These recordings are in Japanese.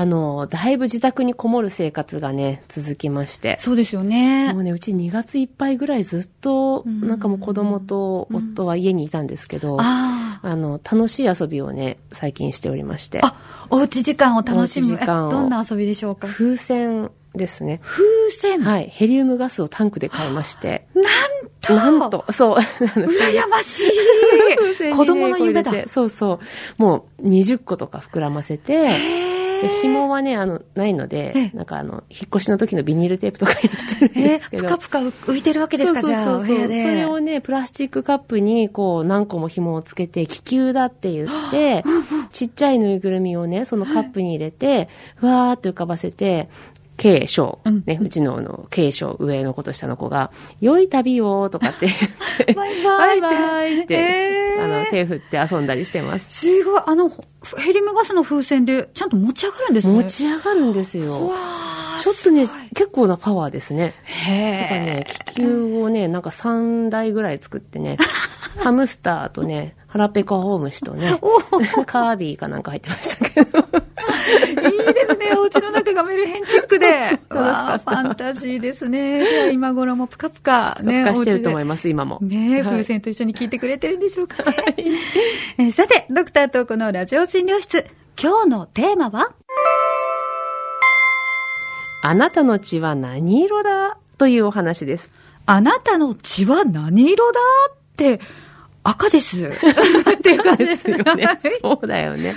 あの、だいぶ自宅にこもる生活がね、続きまして。そうですよね。もうね、うち2月いっぱいぐらいずっと、なんかもう子供と夫は家にいたんですけど、ああの、楽しい遊びをね、最近しておりまして。あ。おうち時間を楽しむ。時間どんな遊びでしょうか？風船ですね。風船？はい。ヘリウムガスをタンクで買いまして。なんとなんと、そう。羨まし 風船にねい子供の夢だそうそう。もう20個とか膨らませて、で紐はね、あの、ないので、ええ。なんかあの、引っ越しの時のビニールテープとかにしてるんえですけど。ーぷかぷか浮いてるわけですか、そうじゃあ、おそう。そうそう。部屋で。それをね、プラスチックカップに、こう、何個も紐をつけて、気球だって言って、ちっちゃいぬいぐるみをね、そのカップに入れて、ふわーって浮かばせて、うん。ね、うちのあの、上の子と下の子が、良い旅をとかって言って、バイバイって。バイバイって、えーあの、手振って遊んだりしてます。すごい、あの、ヘリウムガスの風船でちゃんと持ち上がるんですね。持ち上がるんですよ。ちょっとね結構なパワーですね。へね、気球をね、なんか3台ぐらい作ってね、ハムスターとね、腹ペコホームシとね、カービィかなんか入ってましたけど。え。いいですね。お家の中がメルヘンチックで。楽しかったファンタジーですね。じゃあ今頃もぷかぷか。ね、復活してると思いまます、今も。ね風船と一緒に聞いてくれてるんでしょうかね。えーさて、ドクターとこのラジオ診療室。今日のテーマは？あなたの血は何色だ？というお話です。あなたの血は何色だ？って、赤です。っていう感じですよね。そうだよね。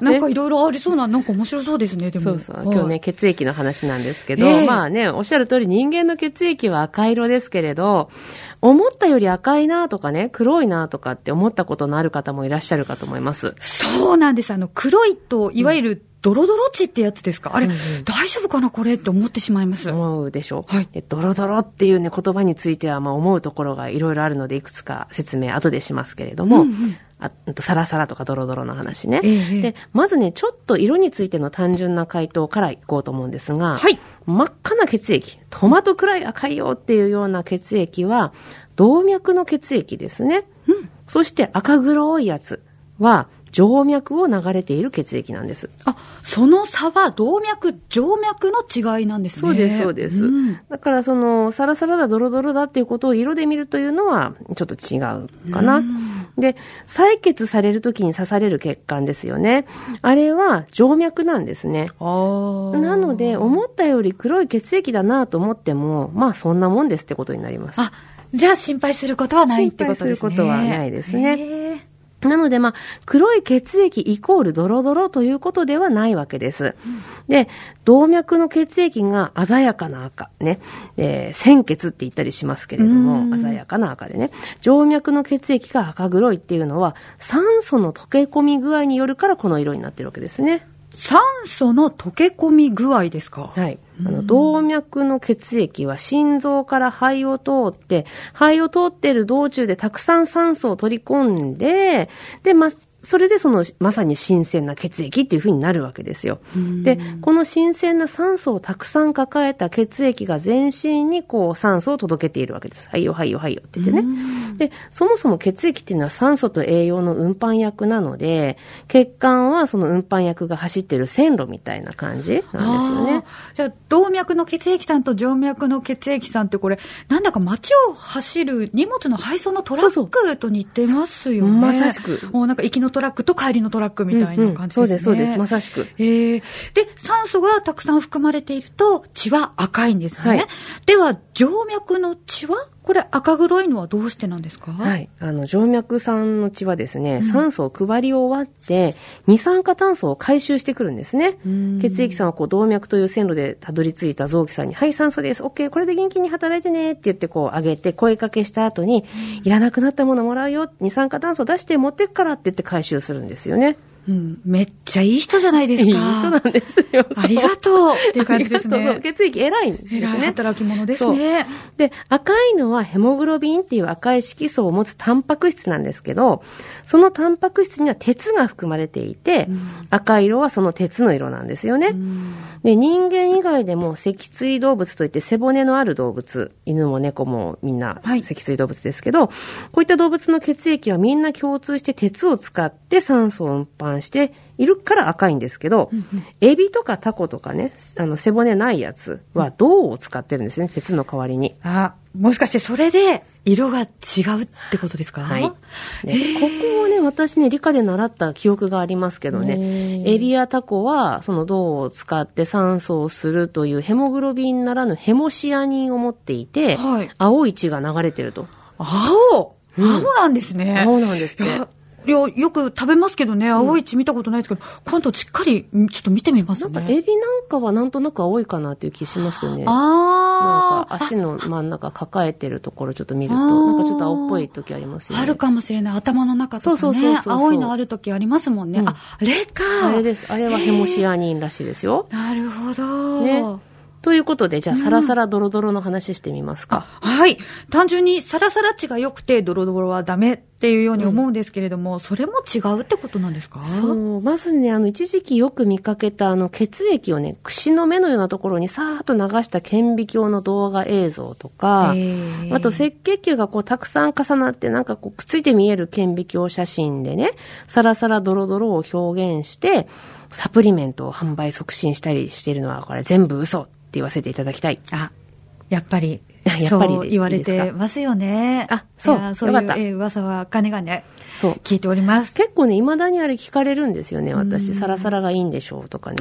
なんかいろいろありそうな、なんか面白そうですね、でも。そうそう。今日ね、血液の話なんですけど、ええまあね、おっしゃる通り人間の血液は赤色ですけれど、思ったより赤いなとかね、黒いなとかって思ったことのある方もいらっしゃるかと思います。そうなんです。あの、黒いと、いわゆる、ドロドロ血ってやつですか？あれ、うんうん大丈夫かなこれって思ってしまいます。思うでしょ？う。はいでドロドロっていうね、言葉については、まあ思うところがいろいろあるので、いくつか説明後でしますけれども、うんうんあうんとサラサラとかドロドロの話ね。ええで、まずね、ちょっと色についての単純な回答からいこうと思うんですが、はい真っ赤な血液、トマトくらい赤いよっていうような血液は、動脈の血液ですね。そして赤黒いやつは、静脈を流れている血液なんです。あ、その差は動脈、静脈の違いなんですね。そうです、そうです。んだから、その、サラサラだ、ドロドロだっていうことを色で見るというのは、ちょっと違うかな。で、採血されるときに刺される血管ですよね。あれは静脈なんですね。なので、思ったより黒い血液だなと思っても、まあ、そんなもんですってことになります。あ、じゃあ心配することはないってことですね。心配することはないですねなので、まあ、黒い血液イコールドロドロということではないわけです。で、動脈の血液が鮮やかな赤、ね、えー鮮血って言ったりしますけれどうも、ん鮮やかな赤でね、静脈の血液が赤黒いっていうのは、酸素の溶け込み具合によるからこの色になってるわけですね。酸素の溶け込み具合ですか？はい。あの、動脈の血液は心臓から肺を通って、肺を通っている道中でたくさん酸素を取り込んで、で、ま、それでその、まさに新鮮な血液っていう風になるわけですよ。で、この新鮮な酸素をたくさん抱えた血液が全身にこう酸素を届けているわけです。はいよ、はいよ、はいよって言ってね。で、そもそも血液っていうのは酸素と栄養の運搬役なので、血管はその運搬役が走ってる線路みたいな感じなんですよね。じゃあ、動脈の血液さんと静脈の血液さんってこれ、なんだか街を走る荷物の配送のトラそうックと似てますよね。まさしくもうなんか行きのトラックと帰りのトラックみたいな感じですね。うんうんそうですそうです。まさしく。えー。で、酸素がたくさん含まれていると血は赤いんですね。はい。では、静脈の血はこれ赤黒いのはどうしてなんですか？はい。あの、静脈さんの血はですね、酸素を配り終わって、二酸化炭素を回収してくるんですね。ん血液さんはこう、動脈という線路でたどり着いた臓器さんに、はい、酸素です。OK、これで元気に働いてねって言ってこう、上げて、声かけした後に、いらなくなったものもらうよ。二酸化炭素出して持ってくからって言って回収するんですよね。うん、めっちゃいい人じゃないですか。いい人なんですよ。ありがとうっていう感じですねそう血液偉いんですね。偉い働き者ですね。で、赤いのはヘモグロビンっていう赤い色素を持つタンパク質なんですけど、そのタンパク質には鉄が含まれていて、赤色はその鉄の色なんですよね。で、人間以外でも脊椎動物といって背骨のある動物、犬も猫もみんなはい脊椎動物ですけど、こういった動物の血液はみんな共通して鉄を使って酸素を運搬含しているから赤いんですけど、エビとかタコとかね、あの背骨ないやつは銅を使ってるんですね、鉄の代わりに。あ、もしかしてそれで色が違うってことですか？はい。ね、ここをね、私ね、理科で習った記憶がありますけどね、エビやタコは、その銅を使って酸素をするというヘモグロビンならぬヘモシアニンを持っていて、はい。青い血が流れてると。青、青なんですね。青なんですねいやよく食べますけどね、青い血見たことないですけど、今度しっかり、んちょっと見てみますね。なんかエビなんかはなんとなく青いかなっていう気しますけどね。なんあか足の真ん中抱えてるところちょっと見ると、なんかちょっと青っぽい時ありますあ、よね。あるかもしれない。頭の中とかそうそうそうねそう。そう青いのある時ありますもんね。うんあ、あれか。あれです。あれはヘモシアニンらしいですよ。なるほど。ね。ということで、じゃあ、サラサラドロドロの話してみますか。はい。単純にサラサラ値が良くてドロドロはダメっていうように思うんですけれども、それも違うってことなんですか？そう。まずね、あの、一時期よく見かけた、あの、血液をね、串の目のようなところにさーっと流した顕微鏡の動画映像とか、あと赤血球がこう、たくさん重なって、なんかこう、くっついて見える顕微鏡写真でね、サラサラドロドロを表現して、サプリメントを販売促進したりしているのは、これ全部嘘言わせていただきたい。あ、やっぱり。やっぱり言われてますよね。あそうそういうえー噂は金がね、そう。聞いております。結構ね、未だにあれ聞かれるんですよね、私。サラサラがいいんでしょうとかね。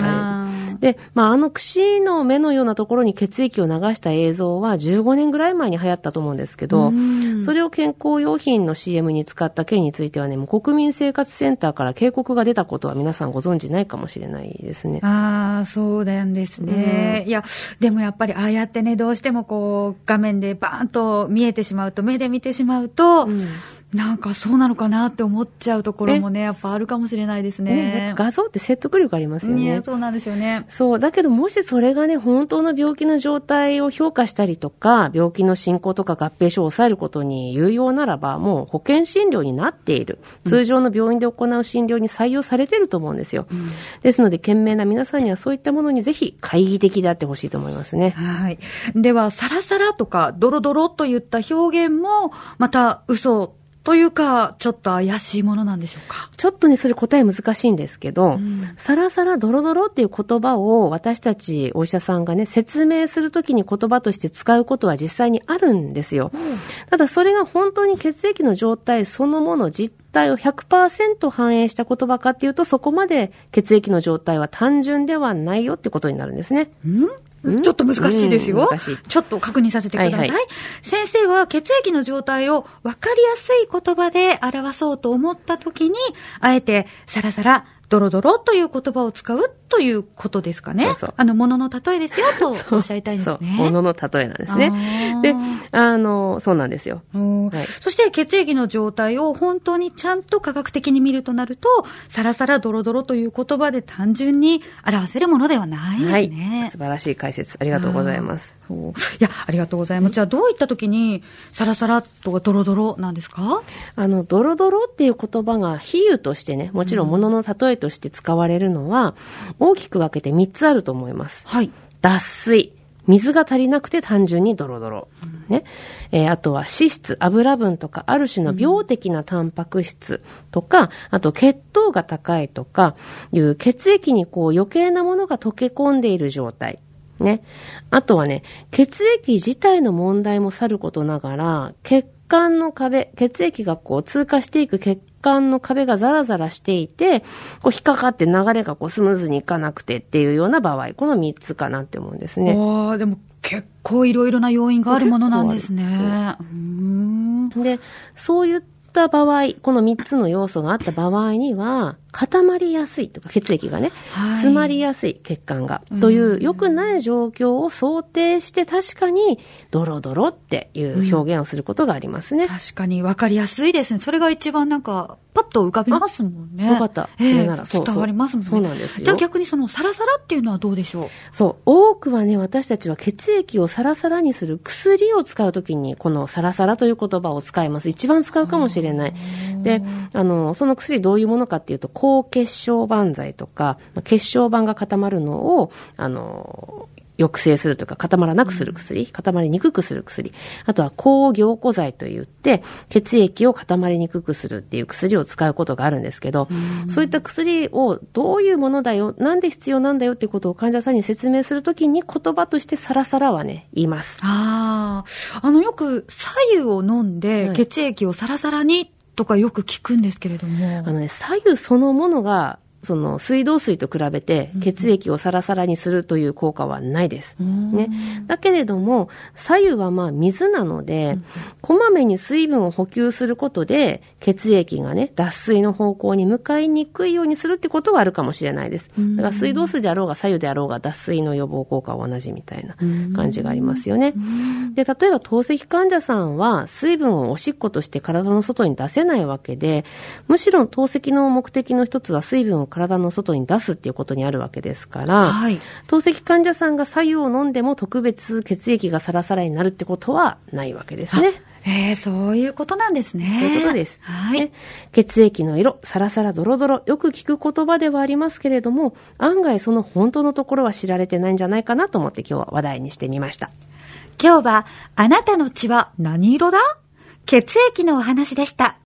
で、まあ、あの串の目のようなところに血液を流した映像は15年ぐらい前に流行ったと思うんですけどうん、それを健康用品の CM に使った件についてはね、もう国民生活センターから警告が出たことは皆さんご存知ないかもしれないですね。ああ、そうなんですね。いや、でもやっぱりああやってね、どうしてもこう、画面でバーンと見えてしまうと、目で見てしまうと、うんなんかそうなのかなって思っちゃうところもね、やっぱあるかもしれないですね。ね画像って説得力ありますよね。そうなんですよね。そう。だけど、もしそれがね、本当の病気の状態を評価したりとか、病気の進行とか合併症を抑えることに有用ならば、もう保険診療になっている。通常の病院で行う診療に採用されてると思うんですよ。ですので、賢明な皆さんにはそういったものにぜひ、懐疑的であってほしいと思いますね。はい。では、サラサラとか、ドロドロといった表現も、また嘘というか、ちょっと怪しいものなんでしょうか？ちょっとね、それ答え難しいんですけど、サラサラドロドロっていう言葉を私たちお医者さんがね、説明するときに言葉として使うことは実際にあるんですよ。ただそれが本当に血液の状態そのもの実態を100%反映した言葉かっていうと、そこまで血液の状態は単純ではないよってことになるんですね。ちょっと難しいですよ。ちょっと確認させてください。はいはい先生は血液の状態を分かりやすい言葉で表そうと思ったときに、あえてサラサラ、ドロドロという言葉を使うということですかね。そうそうあの、ものの例えですよと おっしゃりたいんですそう、ね。ものの例えなんですね。で、あの、そうなんですよ。うんはいそして血液の状態を本当にちゃんと科学的に見るとなると、サラサラドロドロという言葉で単純に表せるものではないですはいね。。素晴らしい解説、ありがとうございます。いや、ありがとうございます。じゃあ、どういった時に、サラサラとかドロドロなんですか？あの、ドロドロっていう言葉が比喩としてね、もちろん物の例えとして使われるのは、大きく分けて3つあると思います。はい。脱水。水が足りなくて単純にドロドロ。ね。えーあとは脂質、油分とか、ある種の病的なタンパク質とか、あと血糖が高いとか、いう血液にこう余計なものが溶け込んでいる状態。ね。あとはね、血液自体の問題もさることながら、血管の壁、血液がこう通過していく血管の壁がザラザラしていて、こう引っかかって流れがこうスムーズにいかなくてっていうような場合、この3つかなって思うんですね。わあでも結構いろいろな要因があるものなんですね。で、そういった場合、この3つの要素があった場合には、固まりやすいとか、血液がね、はい詰まりやすい血管が、という良くない状況を想定して確かに、ドロドロっていう表現をすることがありますね。確かに分かりやすいですね。それが一番なんか、パッと浮かびますもんね。よかったええそれならそうそう伝わりますもんね。そうなんですよじゃあ逆にそのサラサラっていうのはどうでしょう？そう。多くはね、私たちは血液をサラサラにする薬を使うときに、このサラサラという言葉を使います。一番使うかもしれない。で、あの、その薬どういうものかっていうと、高血小板剤とか、まあ血小板が固まるのを、あの、抑制するというか固まらなくする薬、固まりにくくする薬、あとは抗凝固剤といって血液を固まりにくくするっていう薬を使うことがあるんですけど、そういった薬をどういうものだよ、なんで必要なんだよっていうことを患者さんに説明するときに言葉としてサラサラはね、言います。ああ、あのよく左右を飲んで血液をサラサラにとかよく聞くんですけれども。あのね、左右そのものがその水道水と比べて血液をサラサラにするという効果はないです。ね。だけれども、左右はまあ水なので、こまめに水分を補給することで、血液がね、脱水の方向に向かいにくいようにするってことはあるかもしれないです。だから水道水であろうが左右であろうが脱水の予防効果は同じみたいな感じがありますよね。で、例えば透析患者さんは水分をおしっことして体の外に出せないわけで、むしろ透析の目的の一つは水分を体の外に出すっていうことにあるわけですから、はい、透析患者さんが左右を飲んでも特別血液がサラサラになるってことはないわけですね。えー、そういうことなんですね。そういうことです。はい。血液の色、サラサラドロドロ、よく聞く言葉ではありますけれども、案外その本当のところは知られてないんじゃないかなと思って今日は話題にしてみました。今日は、あなたの血は何色だ？血液のお話でした。